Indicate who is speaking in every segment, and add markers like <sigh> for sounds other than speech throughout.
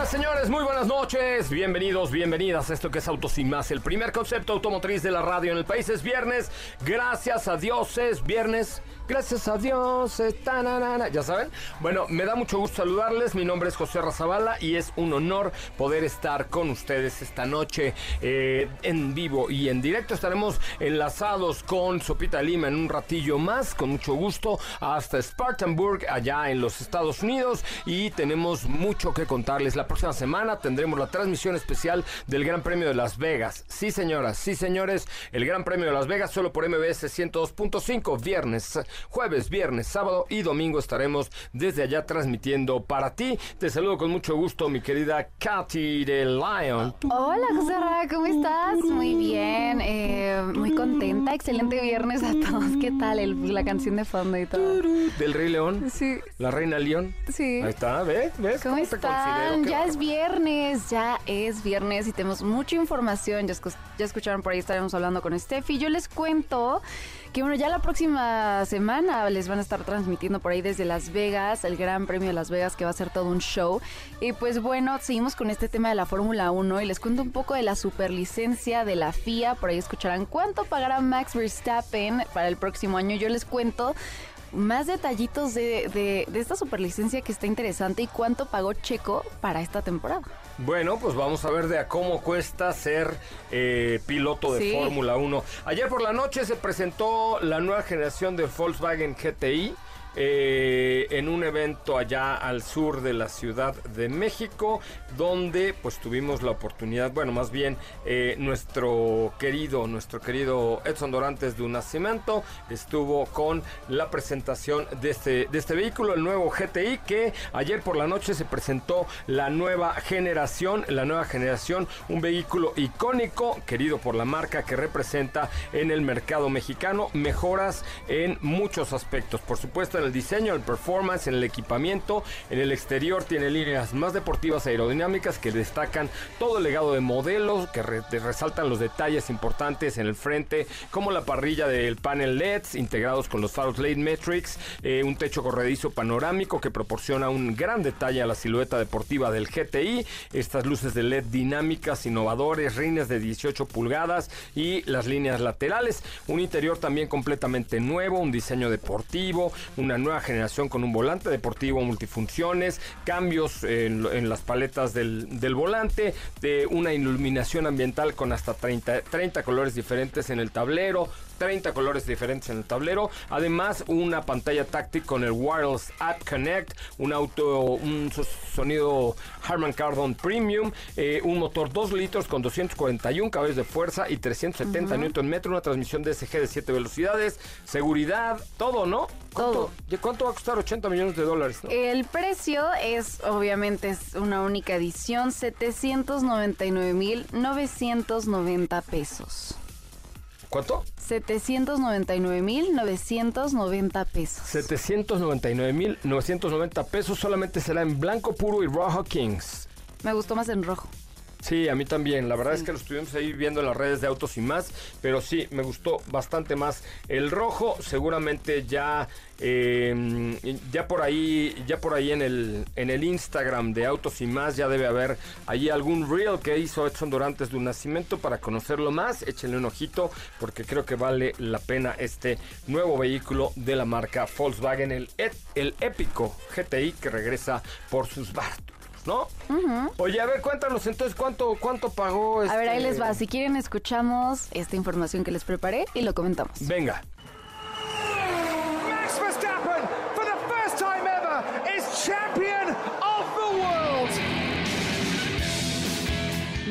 Speaker 1: Señoras, señores, muy buenas noches. Bienvenidos, bienvenidas a esto que es Autos Sin Más, el primer concepto automotriz de la radio en el país. Es viernes, gracias a Dios es viernes. Gracias a Dios, está, ya saben. Bueno, me da mucho gusto saludarles. Mi nombre es José Razabala y es un honor poder estar con ustedes esta noche eh, en vivo y en directo. Estaremos enlazados con Sopita Lima en un ratillo más, con mucho gusto, hasta Spartanburg, allá en los Estados Unidos. Y tenemos mucho que contarles. La próxima semana tendremos la transmisión especial del Gran Premio de Las Vegas. Sí, señoras, sí, señores, el Gran Premio de Las Vegas solo por MBS 102.5, viernes Jueves, viernes, sábado y domingo estaremos desde allá transmitiendo para ti. Te saludo con mucho gusto, mi querida Katy de Lion.
Speaker 2: Hola, José ¿cómo estás? Muy bien, eh, muy contenta. Excelente viernes a todos. ¿Qué tal la canción de fondo y todo?
Speaker 1: Del Rey León.
Speaker 2: Sí.
Speaker 1: La Reina León.
Speaker 2: Sí.
Speaker 1: Ahí está, ¿ves? ¿Ves?
Speaker 2: ¿Cómo, están? Ya es viernes, ya es viernes y tenemos mucha información. Ya, ya escucharon por ahí, estaremos hablando con Steffi. Yo les cuento que bueno, ya la próxima semana les van a estar transmitiendo por ahí desde Las Vegas, el Gran Premio de Las Vegas, que va a ser todo un show. Y pues bueno, seguimos con este tema de la Fórmula 1 y les cuento un poco de la superlicencia de la FIA. Por ahí escucharán cuánto pagará Max Verstappen para el próximo año. Yo les cuento más detallitos de, de, de esta superlicencia que está interesante y cuánto pagó Checo para esta temporada.
Speaker 1: Bueno, pues vamos a ver de a cómo cuesta ser eh, piloto de Fórmula 1. Ayer por la noche se presentó la nueva generación de Volkswagen GTI. Eh, en un evento allá al sur de la Ciudad de México, donde pues tuvimos la oportunidad, bueno, más bien eh, nuestro querido, nuestro querido Edson Dorantes de un nacimiento estuvo con la presentación de este, de este vehículo, el nuevo GTI, que ayer por la noche se presentó la nueva generación, la nueva generación, un vehículo icónico, querido por la marca que representa en el mercado mexicano, mejoras en muchos aspectos, por supuesto en el diseño, el performance, en el equipamiento. En el exterior tiene líneas más deportivas e aerodinámicas que destacan todo el legado de modelos, que resaltan los detalles importantes en el frente, como la parrilla del panel LEDs integrados con los faros LED Metrics, eh, un techo corredizo panorámico que proporciona un gran detalle a la silueta deportiva del GTI, estas luces de LED dinámicas, innovadores, rines de 18 pulgadas y las líneas laterales, un interior también completamente nuevo, un diseño deportivo, un una nueva generación con un volante deportivo multifunciones, cambios en, las paletas del, volante, de una iluminación ambiental con hasta 30, 30 colores diferentes en el tablero, 30 colores diferentes en el tablero. Además, una pantalla táctil con el Wireless App Connect, un auto, un sonido Harman Kardon Premium, eh, un motor 2 litros con 241 caballos de fuerza y 370 Nm, una transmisión DSG de 7 velocidades, seguridad, todo, ¿no?
Speaker 2: Todo.
Speaker 1: ¿Cuánto va a costar 80 millones de dólares?
Speaker 2: El precio es, obviamente, es una única edición, 799 mil 990 pesos.
Speaker 1: ¿Cuánto?
Speaker 2: 799.990 pesos.
Speaker 1: 799.990 pesos solamente será en blanco puro y rojo Kings.
Speaker 2: Me gustó más en rojo.
Speaker 1: Sí, a mí también. La verdad es que lo estuvimos ahí viendo en las redes de autos y más, pero sí, me gustó bastante más el rojo. Seguramente ya, eh, ya por ahí, ya por ahí en el en el Instagram de autos y más ya debe haber allí algún reel que hizo Edson Dorantes de un nacimiento para conocerlo más. Échenle un ojito porque creo que vale la pena este nuevo vehículo de la marca Volkswagen, el el épico GTI que regresa por sus bártulos. ¿No? Oye, a ver, cuéntanos entonces cuánto, cuánto pagó.
Speaker 2: A ver, ahí
Speaker 1: este
Speaker 2: les va. Si quieren, escuchamos esta información que les preparé y lo comentamos.
Speaker 1: Venga.
Speaker 3: Max Verstappen, for the first time ever, is champion of the world.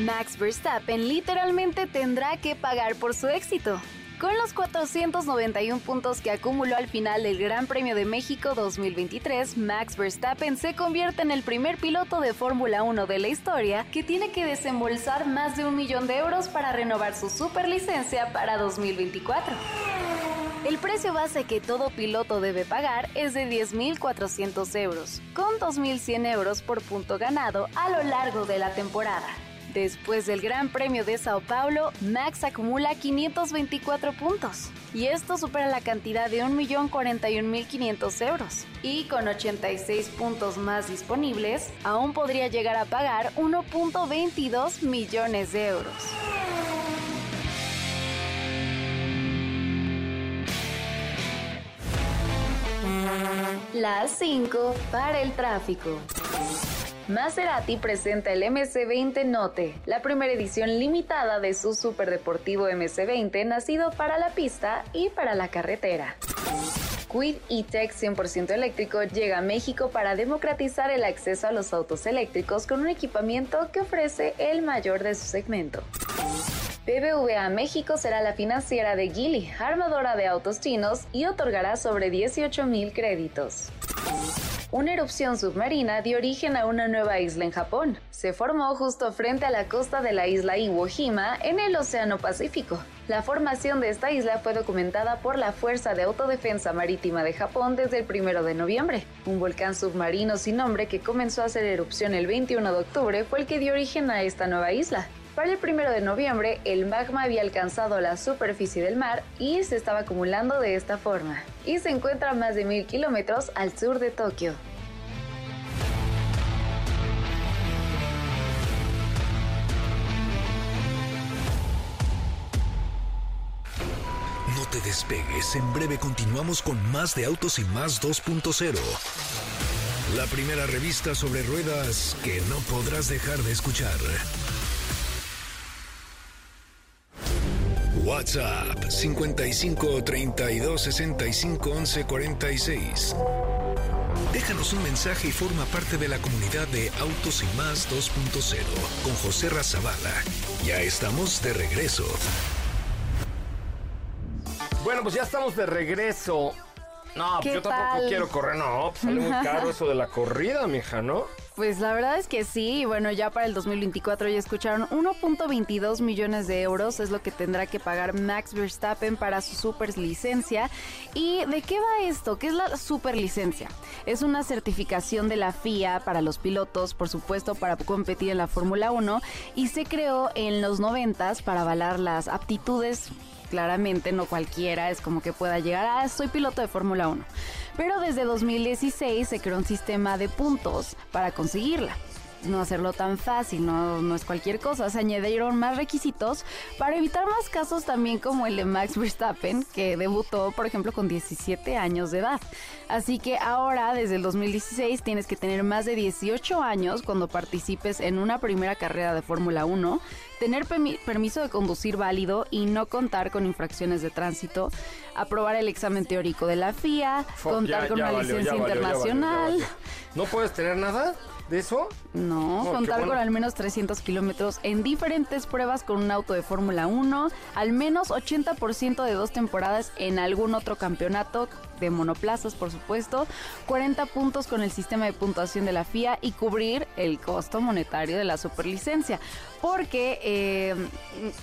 Speaker 2: Max Verstappen literalmente tendrá que pagar por su éxito. Con los 491 puntos que acumuló al final del Gran Premio de México 2023, Max Verstappen se convierte en el primer piloto de Fórmula 1 de la historia que tiene que desembolsar más de un millón de euros para renovar su superlicencia para 2024. El precio base que todo piloto debe pagar es de 10.400 euros, con 2.100 euros por punto ganado a lo largo de la temporada. Después del Gran Premio de Sao Paulo, Max acumula 524 puntos. Y esto supera la cantidad de 1.041.500 euros. Y con 86 puntos más disponibles, aún podría llegar a pagar 1.22 millones de euros. Las 5 para el tráfico. Maserati presenta el MC20 Note, la primera edición limitada de su superdeportivo MC20 nacido para la pista y para la carretera. Quid E-Tech 100% eléctrico llega a México para democratizar el acceso a los autos eléctricos con un equipamiento que ofrece el mayor de su segmento. BBVA México será la financiera de Geely, armadora de autos chinos, y otorgará sobre 18 mil créditos. Una erupción submarina dio origen a una nueva isla en Japón. Se formó justo frente a la costa de la isla Iwo Jima en el Océano Pacífico. La formación de esta isla fue documentada por la Fuerza de Autodefensa Marítima de Japón desde el 1 de noviembre. Un volcán submarino sin nombre que comenzó a hacer erupción el 21 de octubre fue el que dio origen a esta nueva isla. Para el 1 de noviembre, el magma había alcanzado la superficie del mar y se estaba acumulando de esta forma. Y se encuentra a más de mil kilómetros al sur de Tokio.
Speaker 4: No te despegues, en breve continuamos con más de Autos y Más 2.0. La primera revista sobre ruedas que no podrás dejar de escuchar. WhatsApp 55 32 65 11 46. Déjanos un mensaje y forma parte de la comunidad de Autos y Más 2.0 con José Razabala. Ya estamos de regreso.
Speaker 1: Bueno, pues ya estamos de regreso. No, pues
Speaker 2: ¿Qué
Speaker 1: yo tampoco
Speaker 2: tal?
Speaker 1: quiero correr, no, pues sale muy caro eso de la corrida, mija, ¿no?
Speaker 2: Pues la verdad es que sí, bueno, ya para el 2024 ya escucharon 1.22 millones de euros es lo que tendrá que pagar Max Verstappen para su super licencia. ¿Y de qué va esto? ¿Qué es la super licencia? Es una certificación de la FIA para los pilotos, por supuesto, para competir en la Fórmula 1 y se creó en los 90 para avalar las aptitudes claramente no cualquiera es como que pueda llegar a soy piloto de Fórmula 1. Pero desde 2016 se creó un sistema de puntos para conseguirla. No hacerlo tan fácil, no, no es cualquier cosa. Se añadieron más requisitos para evitar más casos también como el de Max Verstappen, que debutó, por ejemplo, con 17 años de edad. Así que ahora, desde el 2016, tienes que tener más de 18 años cuando participes en una primera carrera de Fórmula 1 tener permi- permiso de conducir válido y no contar con infracciones de tránsito, aprobar el examen teórico de la FIA, contar
Speaker 1: ya-
Speaker 2: con
Speaker 1: ya
Speaker 2: una
Speaker 1: valió,
Speaker 2: licencia
Speaker 1: valió,
Speaker 2: internacional.
Speaker 1: valió. ¿No puedes tener nada? ¿De eso?
Speaker 2: No,
Speaker 1: No,
Speaker 2: contar
Speaker 1: bueno.
Speaker 2: con al menos 300 kilómetros en diferentes pruebas con un auto de Fórmula 1, al menos 80% de dos temporadas en algún otro campeonato de monoplazas, por supuesto, 40 puntos con el sistema de puntuación de la FIA y cubrir el costo monetario de la superlicencia. Porque eh,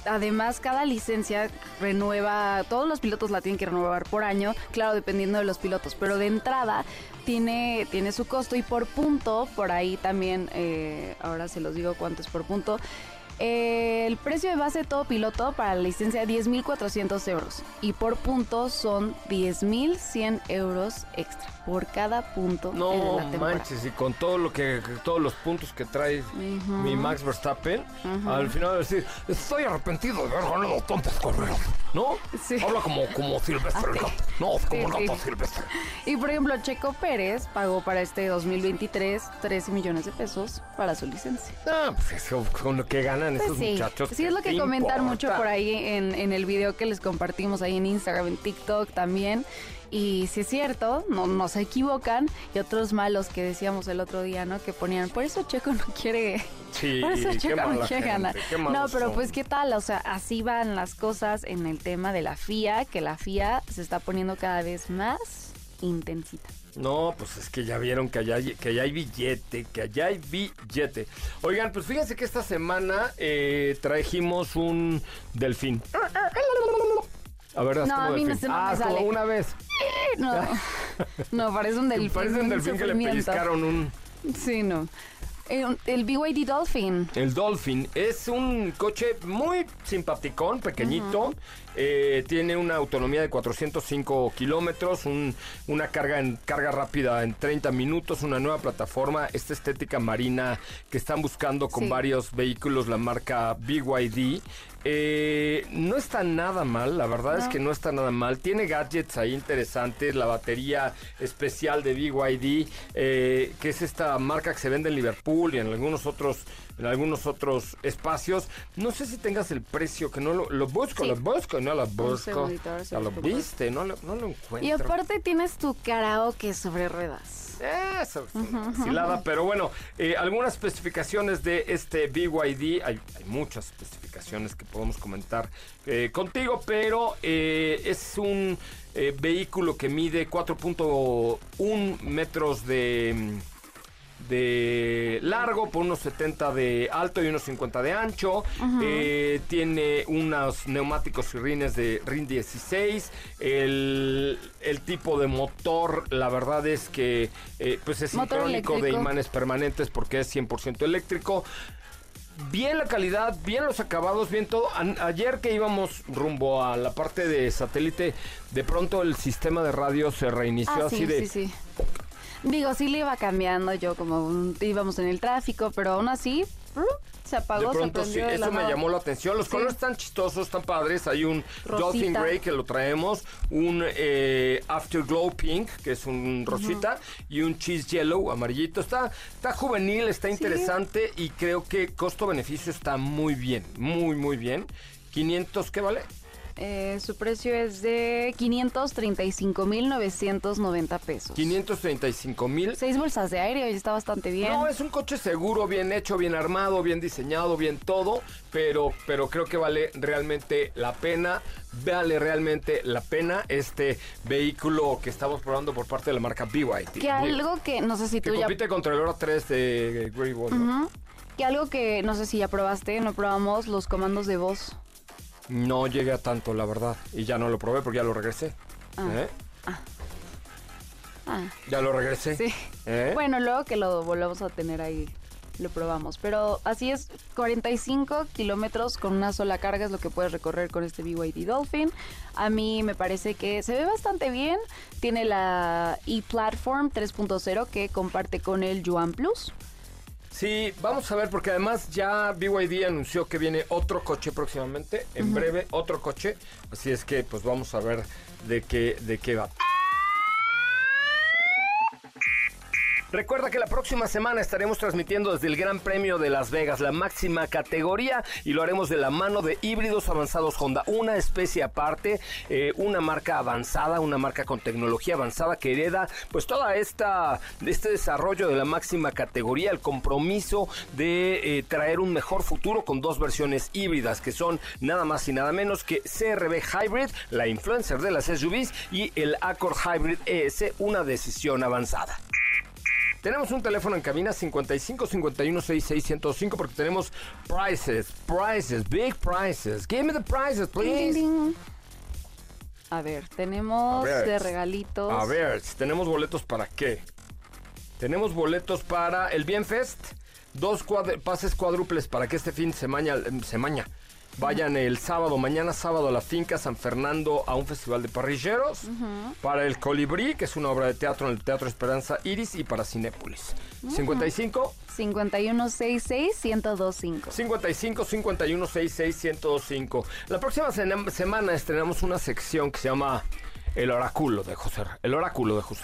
Speaker 2: además cada licencia renueva, todos los pilotos la tienen que renovar por año, claro, dependiendo de los pilotos, pero de entrada tiene, tiene su costo y por punto, por ahí también, eh, ahora se los digo cuánto es por punto. Eh, el precio de base de todo piloto para la licencia 10.400 euros y por punto son 10.100 euros extra por cada punto
Speaker 1: No
Speaker 2: en la temporada.
Speaker 1: manches, y con todo lo que, todos los puntos que trae mi Max Verstappen, al final de decir, estoy arrepentido de haber ganado tantas carreras, ¿no?
Speaker 2: Sí.
Speaker 1: Habla como, como Silvestre el gato. No, como
Speaker 2: Sí,
Speaker 1: gato. Silvestre.
Speaker 2: Y por ejemplo, Checo Pérez pagó para este 2023 13 millones de pesos para su licencia.
Speaker 1: Ah, pues eso, con lo que ganan
Speaker 2: Pues sí,
Speaker 1: muchachos.
Speaker 2: sí es lo que
Speaker 1: ¿qué
Speaker 2: comentan mucho por ahí en, en el video que les compartimos ahí en Instagram, en TikTok también. Y si es cierto, no, no se equivocan. Y otros malos que decíamos el otro día, ¿no? Que ponían, por eso Checo no quiere... <laughs>
Speaker 1: Sí,
Speaker 2: por eso Checo no quiere
Speaker 1: gente,
Speaker 2: ganar. No, pero
Speaker 1: son.
Speaker 2: pues qué tal, o sea, así van las cosas en el tema de la FIA, que la FIA se está poniendo cada vez más intensita.
Speaker 1: No, pues es que ya vieron que allá, hay- que allá hay billete, que allá hay billete. Oigan, pues fíjense que esta semana eh, trajimos un delfín. A ver, haz
Speaker 2: No,
Speaker 1: como
Speaker 2: a mí no
Speaker 1: delfín.
Speaker 2: no me
Speaker 1: ah, como
Speaker 2: sale.
Speaker 1: una vez.
Speaker 2: No, no parece un delfín. <laughs>
Speaker 1: Parece un delfín que le pellizcaron un...
Speaker 2: Sí, no. El, el BYD Dolphin.
Speaker 1: El Dolphin es un coche muy simpaticón, pequeñito. eh, tiene una autonomía de 405 kilómetros, un- una carga, en, carga rápida en 30 minutos, una nueva plataforma, esta estética marina que están buscando con
Speaker 2: Sí.
Speaker 1: varios vehículos, la marca BYD. Eh, no está nada mal, la verdad es que no está nada mal. Tiene gadgets ahí interesantes, la batería especial de BYD, eh, que es esta marca que se vende en Liverpool y en algunos otros, en algunos otros espacios. No sé si tengas el precio, que no lo, lo busco,
Speaker 2: Sí.
Speaker 1: lo busco, no lo busco. Ya lo viste, no lo, no lo encuentro.
Speaker 2: Y aparte tienes tu karaoke sobre ruedas.
Speaker 1: Eso, silada, pero bueno, eh, algunas especificaciones de este BYD, hay, hay muchas especificaciones que podemos comentar eh, contigo, pero eh, es un eh, vehículo que mide 4.1 metros de, de largo por unos 70 de alto y unos 50 de ancho. Eh, tiene unos neumáticos y rines de RIN 16. El, el tipo de motor, la verdad es que eh, pues es sincrónico de imanes permanentes porque es 100% eléctrico. Bien la calidad, bien los acabados, bien todo. Ayer que íbamos rumbo a la parte de satélite, de pronto el sistema de radio se reinició
Speaker 2: Ah,
Speaker 1: así
Speaker 2: sí,
Speaker 1: de...
Speaker 2: sí, sí. Digo, sí le iba cambiando yo como un- íbamos en el tráfico, pero aún así se apagó,
Speaker 1: De pronto
Speaker 2: se
Speaker 1: sí, eso me llamó la atención. Los
Speaker 2: Sí.
Speaker 1: colores están chistosos, están padres. Hay un Dolphin
Speaker 2: Rosita.
Speaker 1: Grey que lo traemos, un eh, Afterglow Pink, que es un rosita, y un Cheese Yellow amarillito. Está, está juvenil, está interesante y creo que costo-beneficio está muy bien, muy, muy bien. 500, ¿qué vale?
Speaker 2: Eh, su precio es de 535.990 pesos.
Speaker 1: 535 mil.
Speaker 2: Seis bolsas de aire, y está bastante bien.
Speaker 1: No, es un coche seguro, bien hecho, bien armado, bien diseñado, bien todo, pero, pero creo que vale realmente la pena, vale realmente la pena este vehículo que estamos probando por parte de la marca BYD.
Speaker 2: que algo que no sé si
Speaker 1: Que
Speaker 2: tú ya
Speaker 1: compite contra el Oro 3 de Grey Wall,
Speaker 2: que algo que no sé si ya probaste, no probamos los comandos de voz.
Speaker 1: No llegué a tanto, la verdad, y ya no lo probé porque ya lo regresé. ¿Eh?
Speaker 2: Ah,
Speaker 1: Ya lo regresé.
Speaker 2: sí.
Speaker 1: ¿Eh?
Speaker 2: Bueno, luego que lo volvamos a tener ahí, lo probamos. Pero así es, 45 kilómetros con una sola carga es lo que puedes recorrer con este BYD Dolphin. A mí me parece que se ve bastante bien. Tiene la e-Platform 3.0 que comparte con el Yuan Plus.
Speaker 1: Sí, vamos a ver, porque además ya BYD anunció que viene otro coche próximamente, en breve otro coche, así es que pues vamos a ver de qué, de qué va. Recuerda que la próxima semana estaremos transmitiendo desde el Gran Premio de Las Vegas, la máxima categoría, y lo haremos de la mano de híbridos avanzados Honda, una especie aparte, eh, una marca avanzada, una marca con tecnología avanzada que hereda pues toda esta este desarrollo de la máxima categoría, el compromiso de eh, traer un mejor futuro con dos versiones híbridas que son nada más y nada menos que CRB Hybrid, la influencer de las SUVs y el Accord Hybrid ES, una decisión avanzada. Tenemos un teléfono en cabina 55 51 66 105 porque tenemos prices, prices, big prices. Give me the prices, please.
Speaker 2: Ding, ding. A ver, tenemos
Speaker 1: A ver.
Speaker 2: de regalitos.
Speaker 1: A ver, tenemos boletos para qué? Tenemos boletos para el Bienfest, dos pases cuádruples para que este fin de semana, semana vayan el sábado, mañana sábado a la finca San Fernando a un festival de parrilleros, para el Colibrí, que es una obra de teatro en el Teatro Esperanza Iris y para Cinépolis. 55
Speaker 2: 5166-1025.
Speaker 1: 55 51 66 1025. La próxima semana estrenamos una sección que se llama El oráculo de José. El oráculo de José.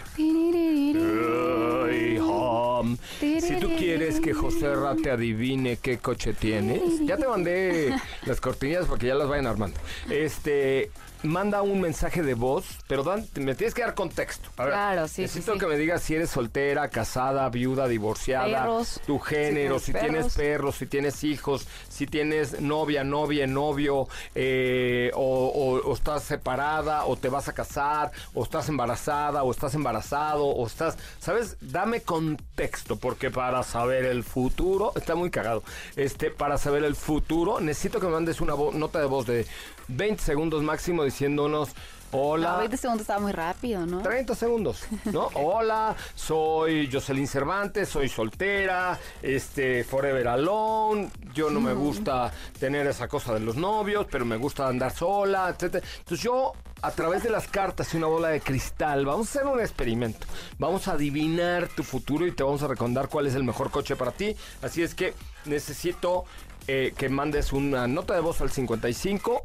Speaker 1: Si tú quieres que José Ra te adivine qué coche tienes, ya te mandé las cortinillas para que ya las vayan armando. Este, manda un mensaje de voz, pero dan- me tienes que dar contexto. A ver,
Speaker 2: Claro, sí,
Speaker 1: Necesito
Speaker 2: sí.
Speaker 1: que me digas si eres soltera, casada, viuda, divorciada,
Speaker 2: Perros.
Speaker 1: tu género,
Speaker 2: Si
Speaker 1: si
Speaker 2: tienes
Speaker 1: tienes
Speaker 2: perros.
Speaker 1: si tienes hijos, si tienes novia, novia, novio, eh, o, o- o estás separada, o te vas a casar, o estás embarazada, o estás embarazado, o estás, ¿sabes? Dame contexto, porque para saber el futuro, está muy cagado, este, para saber el futuro, necesito que me mandes una nota de voz de 20 segundos máximo diciéndonos, hola.
Speaker 2: No, 20 segundos estaba muy rápido, ¿no?
Speaker 1: 30 segundos, ¿no? <laughs> Hola, soy Jocelyn Cervantes, soy soltera, este, forever alone, yo no me gusta tener esa cosa de los novios, pero me gusta andar sola, etcétera. Entonces yo, a través de las cartas y una bola de cristal, vamos a hacer un experimento. Vamos a adivinar tu futuro y te vamos a recomendar cuál es el mejor coche para ti. Así es que necesito eh, que mandes una nota de voz al 55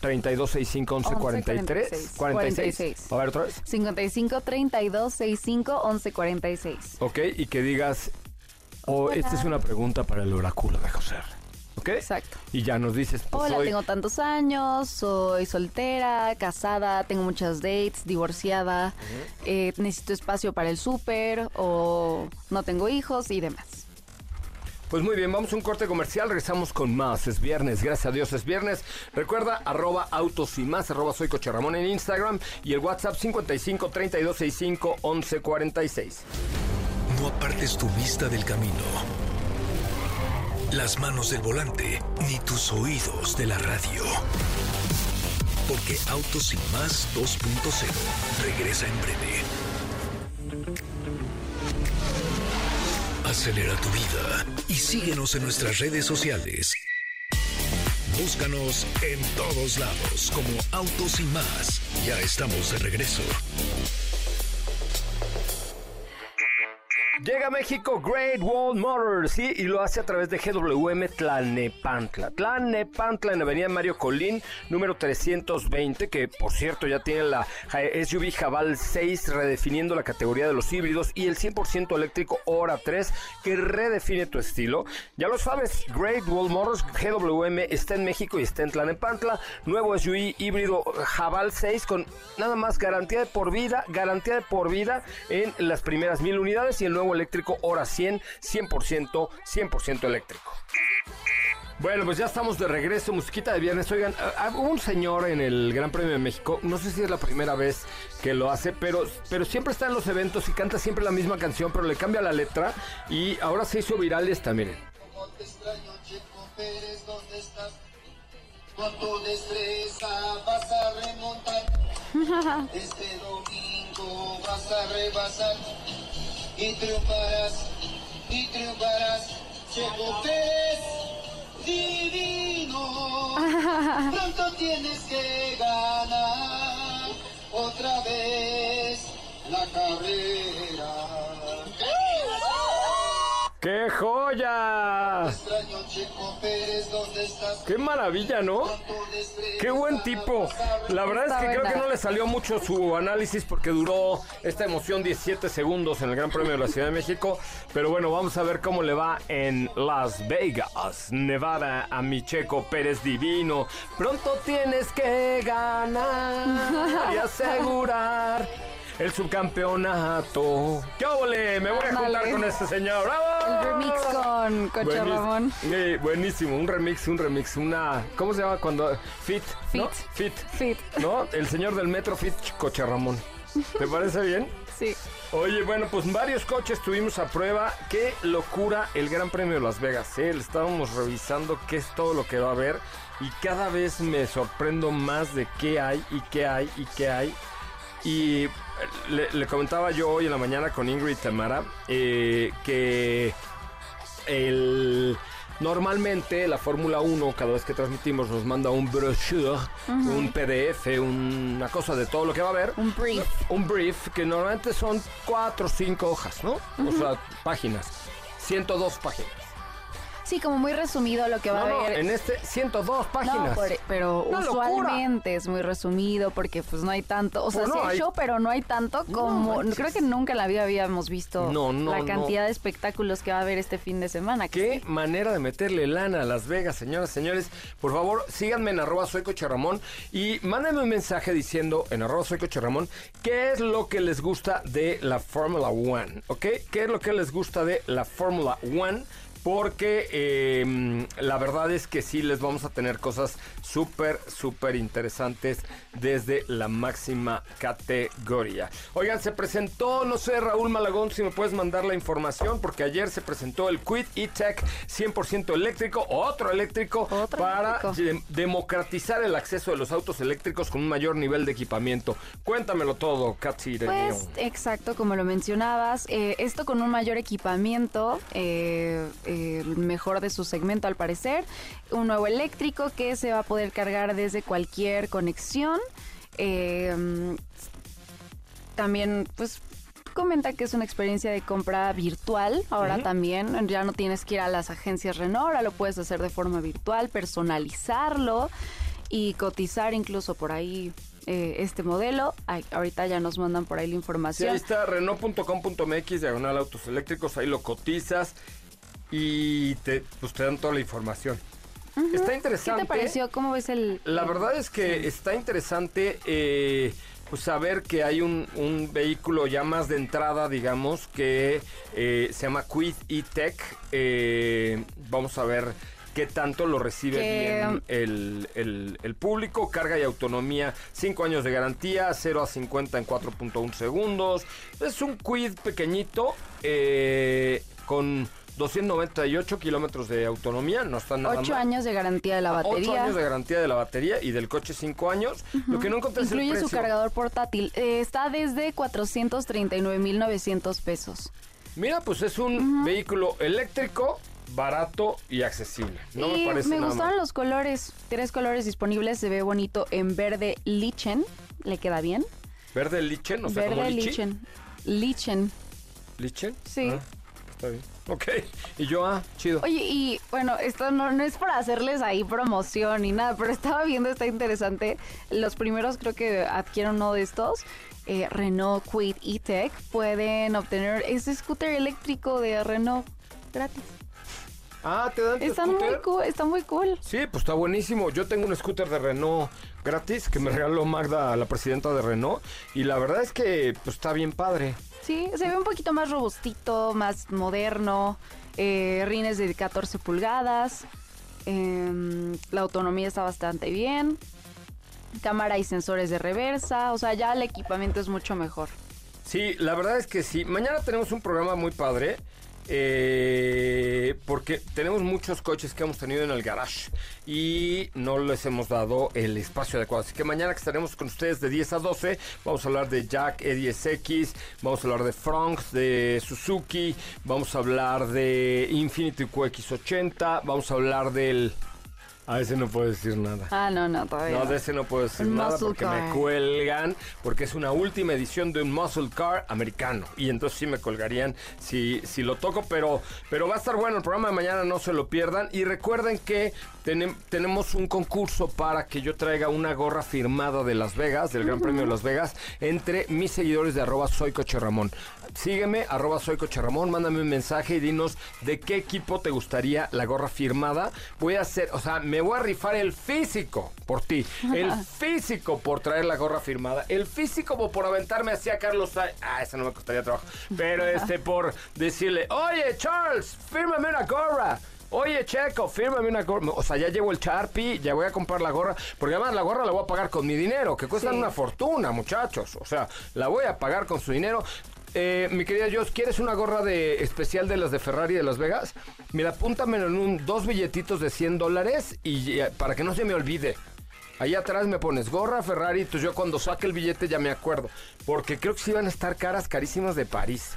Speaker 1: 3265 1143 46. A ver otra vez.
Speaker 2: 55 32 65 11 46.
Speaker 1: Ok, y que digas, oh, esta es una pregunta para el oráculo de José. ¿Ok?
Speaker 2: Exacto.
Speaker 1: Y ya nos dices, pues
Speaker 2: Hola,
Speaker 1: soy-
Speaker 2: tengo tantos años, soy soltera, casada, tengo muchas dates, divorciada, eh, necesito espacio para el súper o no tengo hijos y demás.
Speaker 1: Pues muy bien, vamos a un corte comercial, regresamos con más. Es viernes, gracias a Dios es viernes. Recuerda, arroba autos y más, arroba soy Coche Ramón en Instagram y el WhatsApp 55 32 65 11 46.
Speaker 4: No apartes tu vista del camino, las manos del volante, ni tus oídos de la radio. Porque Autos y más 2.0 regresa en breve. Acelera tu vida y síguenos en nuestras redes sociales. Búscanos en todos lados como Autos y más. Ya estamos de regreso.
Speaker 1: Llega a México Great Wall Motors, y lo hace a través de GWM Tlalnepantla. Tlalnepantla en Avenida Mario Colín, número 320, que por cierto ya tiene la SUV Jabal 6 redefiniendo la categoría de los híbridos y el 100% eléctrico Hora 3 que redefine tu estilo. Ya lo sabes, Great Wall Motors GWM está en México y está en Tlalnepantla. Nuevo SUV híbrido Jabal 6 con nada más garantía de por vida, garantía de por vida en las primeras mil unidades y el nuevo eléctrico Hora 100, 100%, 100% eléctrico. Bueno, pues ya estamos de regreso, musiquita de viernes. Oigan, ah, ah, hubo un señor en el Gran Premio de México, no sé si es la primera vez que lo hace, pero, pero siempre está en los eventos y canta siempre la misma canción, pero le cambia la letra y ahora se hizo viral esta, miren.
Speaker 5: ¿Cómo te extraño, Checo Pérez? ¿Dónde estás? Con tu destreza vas a remontar. <laughs> Este domingo vas a rebasar y triunfarás, y triunfarás. Checo Pérez, divino. <laughs> Pronto tienes que ganar otra vez la carrera.
Speaker 1: ¡Qué joya! ¡Qué maravilla, ¿no? ¡Qué buen tipo! La verdad es que creo que no le salió mucho su análisis porque duró esta emoción 17 segundos en el Gran Premio de la Ciudad de México. Pero bueno, vamos a ver cómo le va en Las Vegas, Nevada, a mi Checo Pérez Divino. Pronto tienes que ganar y asegurar. El subcampeonato. ¡Qué óvole! Me voy a juntar
Speaker 2: Ándale.
Speaker 1: con este señor. ¡Bravo!
Speaker 2: El remix con Coche. Ramón.
Speaker 1: Eh, buenísimo, un remix, un remix, una... ¿Cómo se llama cuando...? Fit. ¿no?
Speaker 2: Fit.
Speaker 1: Fit. ¿No? El señor del metro Fit Coche Ramón. ¿Te parece bien? <laughs>
Speaker 2: Sí.
Speaker 1: Oye, bueno, pues varios coches tuvimos a prueba. Qué locura el Gran Premio de Las Vegas, ¿eh? Le estábamos revisando qué es todo lo que va a haber y cada vez me sorprendo más de qué hay y qué hay y qué hay. Y le, le comentaba yo hoy en la mañana con Ingrid Tamara eh, que el... Normalmente la Fórmula 1, cada vez que transmitimos, nos manda un brochure, un PDF, una cosa de todo lo que va a haber.
Speaker 2: Un brief.
Speaker 1: Un brief que normalmente son cuatro o cinco hojas, ¿no? O sea, páginas. 102 páginas.
Speaker 2: Sí, como muy resumido lo que va
Speaker 1: No,
Speaker 2: a
Speaker 1: no,
Speaker 2: haber.
Speaker 1: en este 102 páginas.
Speaker 2: No, por- pero
Speaker 1: Una locura.
Speaker 2: usualmente es muy resumido porque pues no hay tanto, o sea,
Speaker 1: Bueno,
Speaker 2: sí hay
Speaker 1: hay-
Speaker 2: show, pero no hay tanto como, creo que nunca en la vida habíamos visto la cantidad de espectáculos que va a haber este fin de semana.
Speaker 1: Qué
Speaker 2: sí.
Speaker 1: manera de meterle lana a Las Vegas, señoras, señores. Por favor, síganme en arroba soy Coche Ramón y mándenme un mensaje diciendo en arroba soy Coche Ramón qué es lo que les gusta de la Fórmula One, ¿ok? ¿Qué es lo que les gusta de la Fórmula One? Porque eh, la verdad es que sí les vamos a tener cosas súper, súper interesantes desde la máxima categoría. Oigan, se presentó, no sé, Raúl Malagón, si me puedes mandar la información, porque ayer se presentó el Quid E-Tech 100% eléctrico, otro eléctrico,
Speaker 2: Otro
Speaker 1: para
Speaker 2: eléctrico.
Speaker 1: de- democratizar el acceso de los autos eléctricos con un mayor nivel de equipamiento. Cuéntamelo todo, Katsi. de
Speaker 2: Pues exacto, como lo mencionabas, eh, esto con un mayor equipamiento, eh, el mejor de su segmento al parecer, un nuevo eléctrico que se va a poder cargar desde cualquier conexión. eh, también, pues comenta que es una experiencia de compra virtual. Ahora también ya no tienes que ir a las agencias Renault, ahora lo puedes hacer de forma virtual, personalizarlo y cotizar incluso por ahí eh, este modelo. Ay, ahorita ya nos mandan por ahí la
Speaker 1: Sí,
Speaker 2: información.
Speaker 1: ahí está Renault.com.mx, diagonal autos eléctricos, ahí lo cotizas y te, pues te dan toda la información. Está
Speaker 2: ¿Qué
Speaker 1: interesante.
Speaker 2: te pareció? ¿Cómo ves el...?
Speaker 1: La verdad es que está interesante eh, pues saber que hay un, un vehículo ya más de entrada, digamos, que eh, se llama Quid E-Tech. Eh, vamos a ver qué tanto lo recibe
Speaker 2: Que-
Speaker 1: bien el, el- el público. Carga y autonomía, 5 años de garantía, 0 a 50 en 4.1 segundos. Es un Quid pequeñito eh, con 298 kilómetros de autonomía, no está nada
Speaker 2: Ocho
Speaker 1: mal.
Speaker 2: años de garantía de la batería.
Speaker 1: 8 años de garantía de la batería y del coche 5 años. Lo que no encontré es el
Speaker 2: Incluye su
Speaker 1: precio.
Speaker 2: cargador portátil. Eh, está desde 439.900 pesos.
Speaker 1: Mira, pues es un vehículo eléctrico, barato y accesible. No
Speaker 2: y
Speaker 1: me parece nada
Speaker 2: gustaron
Speaker 1: mal.
Speaker 2: los colores. Tres colores disponibles. Se ve bonito en verde lichen. Le queda bien.
Speaker 1: Verde lichen, o sea, como
Speaker 2: verde
Speaker 1: lichi.
Speaker 2: lichen. Lichen.
Speaker 1: ¿Lichen?
Speaker 2: Sí.
Speaker 1: Ah, está bien. Ok. Y yo, ah, chido.
Speaker 2: Oye, y bueno, esto no, no es para hacerles ahí promoción ni nada, pero estaba viendo, está interesante. Los primeros creo que adquieren uno de estos, eh, Renault Quid E-Tech, pueden obtener ese scooter eléctrico de Renault gratis.
Speaker 1: Ah, te dan tu
Speaker 2: Está muy
Speaker 1: scooter?
Speaker 2: cool, está muy cool.
Speaker 1: Sí, pues está buenísimo. Yo tengo un scooter de Renault gratis que me regaló Magda, la presidenta de Renault. Y la verdad es que pues, está bien padre.
Speaker 2: Sí, se ve un poquito más robustito, más moderno, eh, rines de 14 pulgadas, em, la autonomía está bastante bien, cámara y sensores de reversa, o sea, ya el equipamiento es mucho mejor.
Speaker 1: Sí, la verdad es que sí. Mañana tenemos un programa muy padre. eh, porque tenemos muchos coches que hemos tenido en el garage y no les hemos dado el espacio adecuado. Así que mañana que estaremos con ustedes de 10 a 12, vamos a hablar de Jack E10X, vamos a hablar de Fronx, de Suzuki, vamos a hablar de Infinity QX80, vamos a hablar del A ese no puedo decir nada.
Speaker 2: Ah, no, no, todavía.
Speaker 1: No, de ese no puedo decir
Speaker 2: Un
Speaker 1: nada porque me cuelgan, porque es una última edición de un muscle car americano. Y entonces sí me colgarían si, si lo toco, pero, pero va a estar bueno el programa de mañana, no se lo pierdan. Y recuerden que tenem- tenemos un concurso para que yo traiga una gorra firmada de Las Vegas, del Gran Premio de Las Vegas, entre mis seguidores de arroba soy Coche Ramón. Sígueme, arroba soy Ramón, mándame un mensaje y dinos de qué equipo te gustaría la gorra firmada. Voy a hacer, o sea, me voy a rifar el físico por ti, el <laughs> físico por traer la gorra firmada, el físico por, aventarme así a Carlos Sainz. Ah, eso no me costaría trabajo. Pero este, <laughs> por decirle, oye, Charles, fírmame una gorra. Oye, Checo, fírmame una gorra. O sea, ya llevo el Sharpie, ya voy a comprar la gorra. Porque además la gorra la voy a pagar con mi dinero, que cuesta
Speaker 2: Sí.
Speaker 1: una fortuna, muchachos. O sea, la voy a pagar con su dinero. Eh, mi querida Jos, ¿quieres una gorra de especial de las de Ferrari de Las Vegas? Mira, apúntamelo en un, dos billetitos de 100 dólares y ya- para que no se me olvide. Ahí atrás me pones gorra Ferrari, entonces yo cuando saque el billete ya me acuerdo. Porque creo que sí van a estar caras carísimas de París.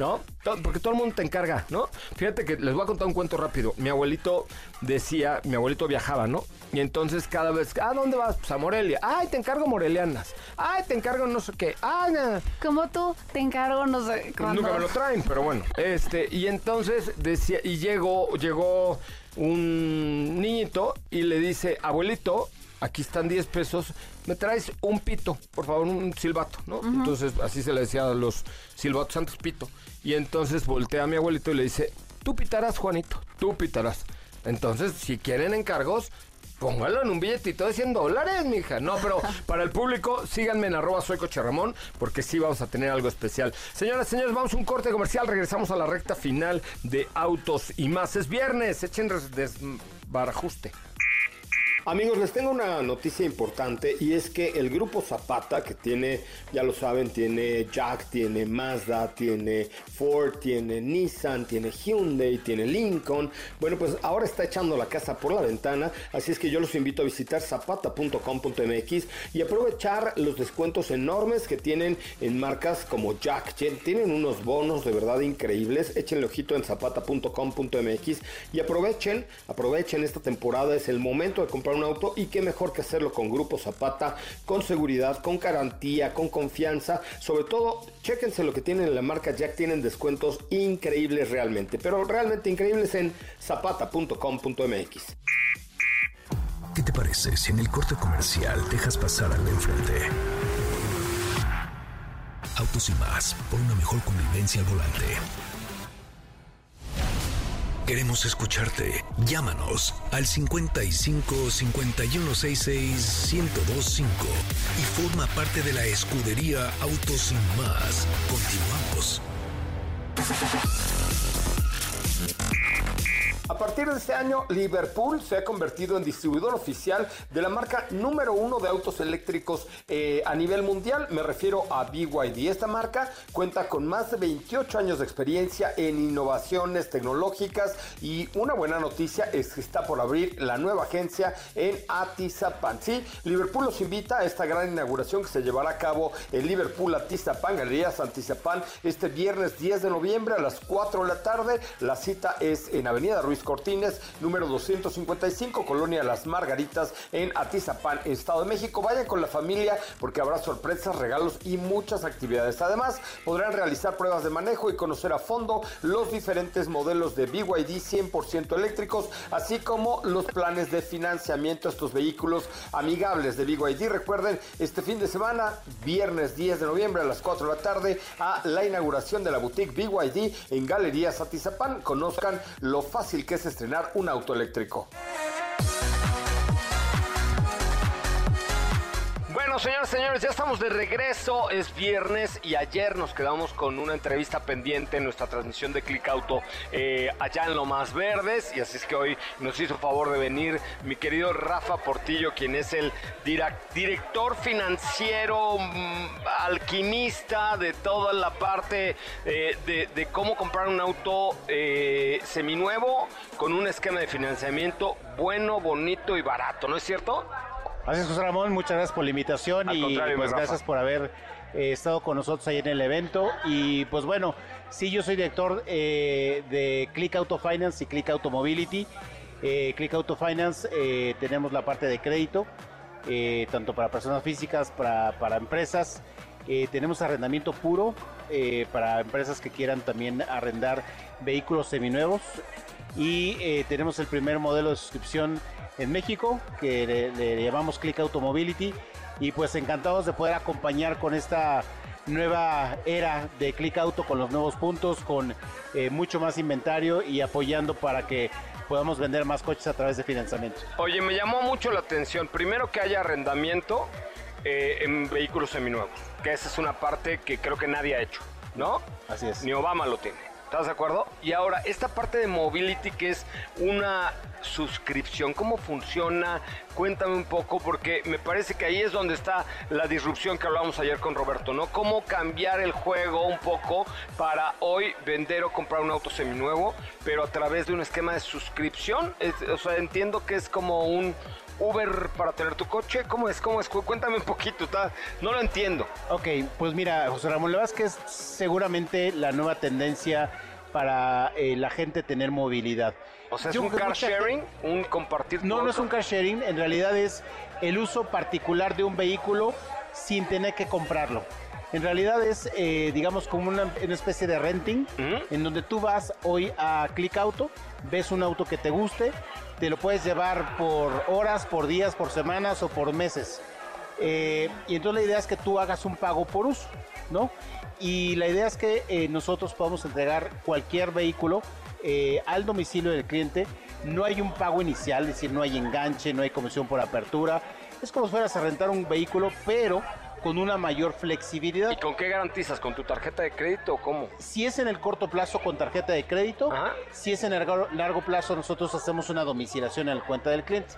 Speaker 1: ¿No? Porque todo el mundo te encarga, ¿no? Fíjate que les voy a contar un cuento rápido. Mi abuelito decía, mi abuelito viajaba, ¿no? Y entonces cada vez, ¿a dónde vas? Pues a Morelia. Ay, te encargo morelianas. Ay, te encargo no sé qué. Ay, nada.
Speaker 2: Como tú, te encargo, no sé cuándo.
Speaker 1: Nunca me lo traen, pero bueno. Este, y entonces decía, y llegó, llegó un niñito y le dice, abuelito, aquí están 10 pesos, me traes un pito, por favor, un silbato, ¿no? Entonces, así se le decía a los silbatos antes pito. Y entonces voltea a mi abuelito y le dice, tú pitarás, Juanito, tú pitarás. Entonces, si quieren encargos, Póngalo en un billetito de 100 dólares, mija. No, pero <laughs> para el público, síganme en arroba soy Ramón, porque sí vamos a tener algo especial. Señoras, señores, vamos a un corte comercial. Regresamos a la recta final de Autos y más. Es viernes, echen desbarajuste. Amigos, les tengo una noticia importante y es que el grupo Zapata, que tiene, ya lo saben, tiene Jack, tiene Mazda, tiene Ford, tiene Nissan, tiene Hyundai, tiene Lincoln, bueno, pues ahora está echando la casa por la ventana, así es que yo los invito a visitar zapata.com.mx y aprovechar los descuentos enormes que tienen en marcas como Jack. Tienen unos bonos de verdad increíbles, échenle ojito en zapata.com.mx y aprovechen, aprovechen esta temporada, es el momento de comprar un auto y qué mejor que hacerlo con Grupo Zapata, con seguridad, con garantía, con confianza, sobre todo, chéquense lo que tienen en la marca Jack, tienen descuentos increíbles realmente, pero realmente increíbles en zapata.com.mx.
Speaker 4: ¿Qué te parece si en el corte comercial dejas pasar al de enfrente? Autos y más, por una mejor convivencia al volante. Queremos escucharte. Llámanos al 55 5166 1025 y forma parte de la escudería Autos y más. Continuamos.
Speaker 1: A partir de este año, Liverpool se ha convertido en distribuidor oficial de la marca número uno de autos eléctricos eh, a nivel mundial. Me refiero a BYD. Esta marca cuenta con más de 28 años de experiencia en innovaciones tecnológicas y una buena noticia es que está por abrir la nueva agencia en Atizapán. Sí, Liverpool los invita a esta gran inauguración que se llevará a cabo en Liverpool Atizapán, Galerías Antizapán, este viernes 10 de noviembre a las 4 de la tarde. La cita es en Avenida Ruiz Cortines, número 255, Colonia Las Margaritas, en Atizapán, Estado de México. Vayan con la familia porque habrá sorpresas, regalos y muchas actividades. Además, podrán realizar pruebas de manejo y conocer a fondo los diferentes modelos de BYD 100% eléctricos, así como los planes de financiamiento a estos vehículos amigables de BYD. Recuerden, este fin de semana, viernes 10 de noviembre a las 4 de la tarde, a la inauguración de la boutique BYD en Galerías Atizapán. Conozcan lo fácil que es estrenar un auto eléctrico. Bueno, señores, señores, ya estamos de regreso. Es viernes y ayer nos quedamos con una entrevista pendiente en nuestra transmisión de Click Auto eh, allá en Lomas Verdes. Y así es que hoy nos hizo favor de venir mi querido Rafa Portillo, quien es el director financiero, mm, alquimista de toda la parte eh, de, de cómo comprar un auto eh, seminuevo con un esquema de financiamiento bueno, bonito y barato, ¿no es cierto?
Speaker 6: Gracias, José Ramón. Muchas gracias por la invitación
Speaker 1: Al
Speaker 6: y pues gracias por haber eh, estado con nosotros ahí en el evento. Y pues bueno, sí, yo soy director eh, de Click Auto Finance y Click Auto Mobility. Eh, Click Auto Finance eh, tenemos la parte de crédito, tanto para personas físicas, para, para empresas. Tenemos arrendamiento puro para empresas que quieran también arrendar vehículos seminuevos. Y tenemos el primer modelo de suscripción en México que le, le llamamos Click Auto Mobility. Y pues encantados de poder acompañar con esta nueva era de Click Auto con los nuevos puntos, con eh, mucho más inventario y apoyando para que podamos vender más coches a través de financiamiento.
Speaker 1: Oye, me llamó mucho la atención. Primero que haya arrendamiento eh, en vehículos seminuevos, que esa es una parte que creo que nadie ha hecho, ¿no?
Speaker 6: Así es.
Speaker 1: Ni Obama lo tiene. ¿Estás de acuerdo? Y ahora, esta parte de mobility que es una suscripción, ¿cómo funciona? Cuéntame un poco porque me parece que ahí es donde está la disrupción que hablábamos ayer con Roberto, ¿no? Cómo cambiar el juego un poco para hoy vender o comprar un auto seminuevo, pero a través de un esquema de suscripción. O sea, entiendo que es como un Uber para tener tu coche. ¿Cómo es? ¿Cómo es? Cu- Cuéntame un poquito, está- no lo entiendo.
Speaker 6: Ok, pues mira, José Ramón, la verdad es que es seguramente la nueva tendencia para eh, la gente tener movilidad.
Speaker 1: O sea, es
Speaker 6: Yo
Speaker 1: un car sharing, un compartir.
Speaker 6: No, no es un car sharing, en realidad es el uso particular de un vehículo sin tener que comprarlo. En realidad es, eh, digamos, como una, una especie de renting, en donde tú vas hoy a Click Auto, ves un auto que te guste, te lo puedes llevar por horas, por días, por semanas o por meses. Eh, y entonces la idea es que tú hagas un pago por uso, ¿no? Y la idea es que eh, nosotros podamos entregar cualquier vehículo eh, al domicilio del cliente. No hay un pago inicial, es decir, no hay enganche, no hay comisión por apertura. Es como si fueras a rentar un vehículo, pero con una mayor flexibilidad.
Speaker 1: ¿Y con qué garantizas? ¿Con tu tarjeta de crédito o cómo?
Speaker 6: Si es en el corto plazo con tarjeta de crédito,
Speaker 1: Ajá.
Speaker 6: si es en el largo, plazo nosotros hacemos una domiciliación en la cuenta del cliente.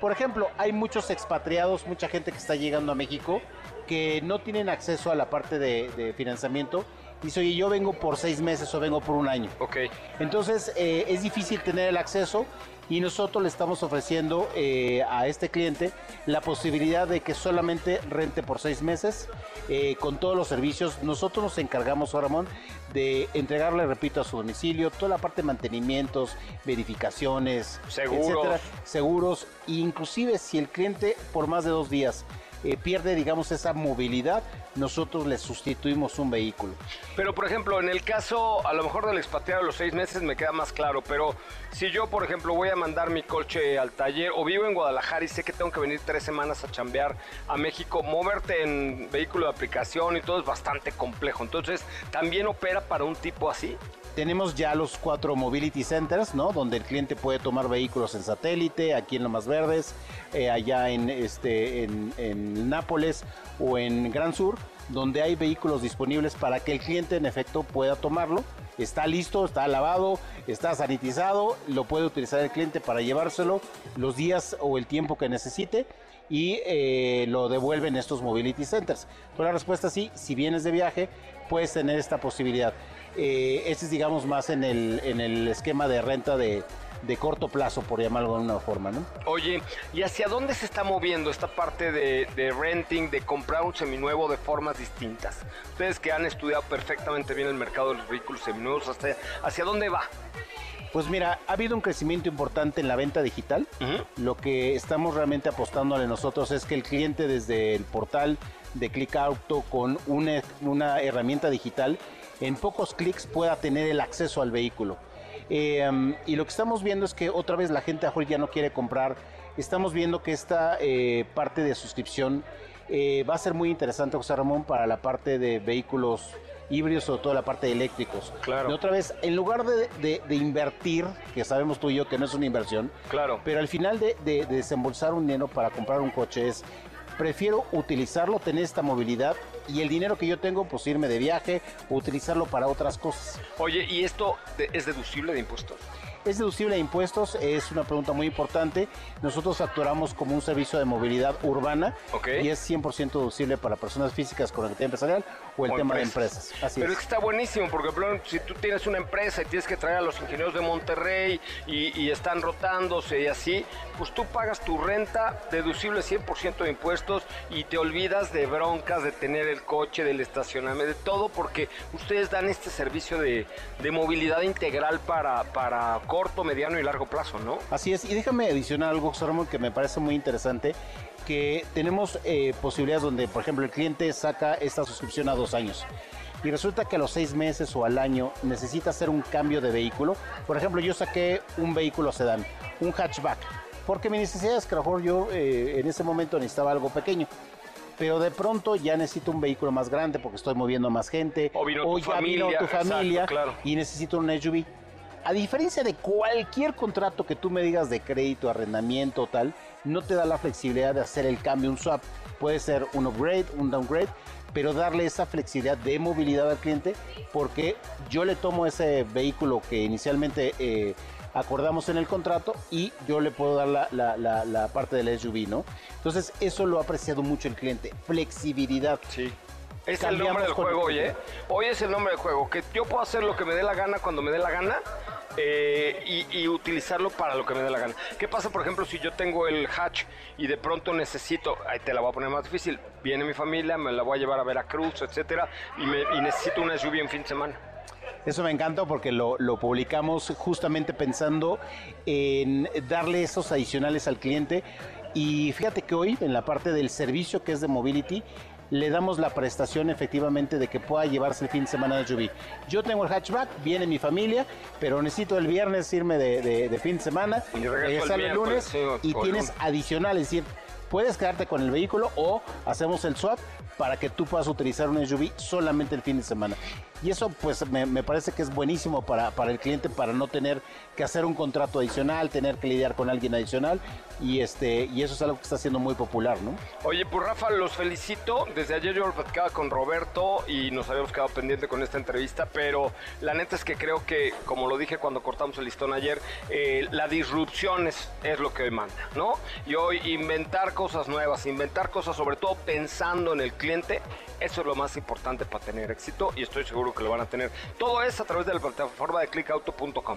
Speaker 6: Por ejemplo, hay muchos expatriados, mucha gente que está llegando a México que no tienen acceso a la parte de, de financiamiento. Dice, oye, yo vengo por seis meses o vengo por un año.
Speaker 1: Ok.
Speaker 6: Entonces eh, es difícil tener el acceso y nosotros le estamos ofreciendo eh, a este cliente la posibilidad de que solamente rente por seis meses eh, con todos los servicios. Nosotros nos encargamos, Ramón, de entregarle, repito, a su domicilio toda la parte de mantenimientos, verificaciones,
Speaker 1: Seguros.
Speaker 6: etcétera, seguros, e inclusive si el cliente por más de dos días eh, pierde, digamos, esa movilidad, nosotros le sustituimos un vehículo.
Speaker 1: Pero, por ejemplo, en el caso, a lo mejor del expatriado de los seis meses me queda más claro, pero si yo, por ejemplo, voy a mandar mi coche al taller o vivo en Guadalajara y sé que tengo que venir tres semanas a chambear a México, moverte en vehículo de aplicación y todo es bastante complejo. Entonces, ¿también opera para un tipo así?
Speaker 6: Tenemos ya los cuatro mobility centers, ¿no? Donde el cliente puede tomar vehículos en satélite, aquí en Lomas Verdes, eh, allá en, este, en, Nápoles o en Gran Sur, donde hay vehículos disponibles para que el cliente en efecto pueda tomarlo. Está listo, está lavado, está sanitizado, lo puede utilizar el cliente para llevárselo los días o el tiempo que necesite y eh, lo devuelve en estos mobility centers. Entonces la respuesta es sí, si vienes de viaje, puedes tener esta posibilidad. Eh, este es, digamos, más en el, en el esquema de renta de, de corto plazo, por llamarlo de alguna forma, ¿no?
Speaker 1: Oye, ¿y hacia dónde se está moviendo esta parte de, de renting, de comprar un seminuevo de formas distintas? Ustedes que han estudiado perfectamente bien el mercado de los vehículos seminuevos, ¿hacia, hacia dónde va?
Speaker 6: Pues mira, ha habido un crecimiento importante en la venta digital. Lo que estamos realmente apostándole nosotros es que el cliente desde el portal de Click Auto con una, una herramienta digital en pocos clics pueda tener el acceso al vehículo. Eh, y lo que estamos viendo es que otra vez la gente ya no quiere comprar. Estamos viendo que esta eh, parte de suscripción eh, va a ser muy interesante, José Ramón, para la parte de vehículos híbridos, sobre todo la parte de eléctricos.
Speaker 1: Claro.
Speaker 6: Y otra vez, en lugar de, de- de invertir, que sabemos tú y yo que no es una inversión,
Speaker 1: Claro.
Speaker 6: pero al final de, de- de desembolsar un dinero para comprar un coche es, prefiero utilizarlo, tener esta movilidad y el dinero que yo tengo, pues irme de viaje utilizarlo para otras cosas.
Speaker 1: Oye, ¿y esto es deducible de impuestos?
Speaker 6: ¿Es deducible de impuestos? Es una pregunta muy importante. Nosotros facturamos como un servicio de movilidad urbana
Speaker 1: Ok.
Speaker 6: y es 100% deducible para personas físicas con actividad empresarial o el
Speaker 1: O
Speaker 6: tema
Speaker 1: empresas.
Speaker 6: de empresas. Así
Speaker 1: Pero
Speaker 6: es.
Speaker 1: que está buenísimo, porque por ejemplo, si tú tienes una empresa y tienes que traer a los ingenieros de Monterrey y, y están rotándose y así, pues tú pagas tu renta deducible 100% de impuestos y te olvidas de broncas, de tener el coche, del estacionamiento, de todo, porque ustedes dan este servicio de, de movilidad integral para, para corto, mediano y largo plazo, ¿no?
Speaker 6: Así es, y déjame adicionar algo, Ramón, que me parece muy interesante, que tenemos eh, posibilidades donde, por ejemplo, el cliente saca esta suscripción a dos años. Y resulta que a los seis meses o al año necesita hacer un cambio de vehículo. Por ejemplo, yo saqué un vehículo sedán, un hatchback, porque mi necesidad es que a lo mejor yo eh, en ese momento necesitaba algo pequeño pero de pronto ya necesito un vehículo más grande porque estoy moviendo más gente.
Speaker 1: O vino tu
Speaker 6: ya
Speaker 1: familia,
Speaker 6: vino tu familia
Speaker 1: exacto, claro.
Speaker 6: y necesito un SUV. A diferencia de cualquier contrato que tú me digas de crédito, arrendamiento tal, no te da la flexibilidad de hacer el cambio, un swap. Puede ser un upgrade, un downgrade, pero darle esa flexibilidad de movilidad al cliente porque yo le tomo ese vehículo que inicialmente eh, acordamos en el contrato y yo le puedo dar la, la- la- la parte del SUV, ¿no? Entonces eso lo ha apreciado mucho el cliente, flexibilidad.
Speaker 1: Sí. Es el nombre del juego, oye. Hoy es el nombre del juego. Que yo puedo hacer lo que me dé la gana cuando me dé la gana eh, y, y utilizarlo para lo que me dé la gana. ¿Qué pasa, por ejemplo, si yo tengo el hatch y de pronto necesito, ahí te la voy a poner más difícil, viene mi familia, me la voy a llevar a Veracruz, etcétera, y, me, y necesito una SUV en fin de semana?
Speaker 6: Eso me encanta porque lo, lo publicamos justamente pensando en darle esos adicionales al cliente. Y fíjate que hoy en la parte del servicio que es de mobility, le damos la prestación efectivamente de que pueda llevarse el fin de semana de SUV. Yo tengo el hatchback, viene mi familia, pero necesito el viernes irme de, de- de fin de semana,
Speaker 1: Y el
Speaker 6: lunes
Speaker 1: sí,
Speaker 6: y tienes
Speaker 1: lunes.
Speaker 6: adicional, es decir, puedes quedarte con el vehículo o hacemos el swap para que tú puedas utilizar un SUV solamente el fin de semana. Y eso pues me, parece que es buenísimo para, para el cliente para no tener que hacer un contrato adicional, tener que lidiar con alguien adicional y este y eso es algo que está siendo muy popular, ¿no?
Speaker 1: Oye, pues Rafa, los felicito. Desde ayer yo lo platicaba con Roberto y nos habíamos quedado pendiente con esta entrevista, pero la neta es que creo que, como lo dije cuando cortamos el listón ayer, eh, la disrupción es, es lo que hoy manda, ¿no? Y hoy inventar cosas nuevas, inventar cosas sobre todo pensando en el cliente, eso es lo más importante para tener éxito y estoy seguro que lo van a tener. Todo es a través de la plataforma de clickauto.com.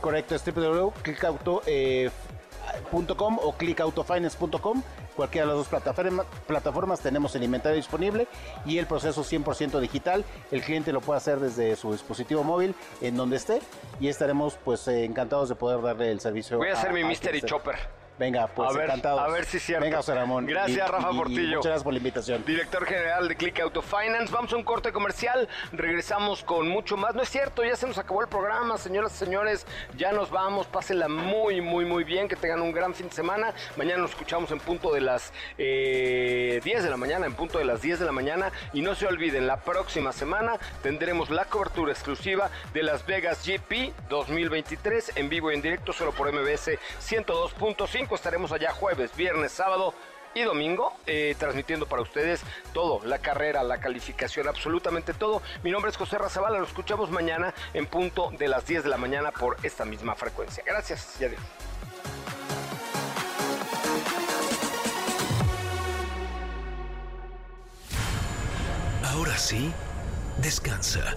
Speaker 6: Correcto, es www.clickauto.com o clickautofinance.com. Cualquiera de las dos plataformas, plataformas tenemos el inventario disponible y el proceso 100% digital. El cliente lo puede hacer desde su dispositivo móvil en donde esté y estaremos pues eh, encantados de poder darle el servicio.
Speaker 1: Voy a hacer mi mystery chopper.
Speaker 6: Venga, pues
Speaker 1: A ver,
Speaker 6: encantados.
Speaker 1: a ver si es cierto.
Speaker 6: Venga, José Ramón.
Speaker 1: Gracias, Rafa Portillo.
Speaker 6: muchas gracias por la invitación.
Speaker 1: Director general de Click Auto Finance. Vamos a un corte comercial. Regresamos con mucho más. No es cierto, ya se nos acabó el programa, señoras y señores. Ya nos vamos. Pásenla muy, muy, muy bien. Que tengan un gran fin de semana. Mañana nos escuchamos en punto de las eh, 10 de la mañana. En punto de las 10 de la mañana. Y no se olviden, la próxima semana tendremos la cobertura exclusiva de Las Vegas GP 2023 en vivo y en directo solo por MBS 102.5. Estaremos allá jueves, viernes, sábado y domingo, eh, transmitiendo para ustedes todo, la carrera, la calificación, absolutamente todo. Mi nombre es José Razabala, lo escuchamos mañana en punto de las 10 de la mañana por esta misma frecuencia. Gracias y adiós.
Speaker 4: Ahora sí, descansa.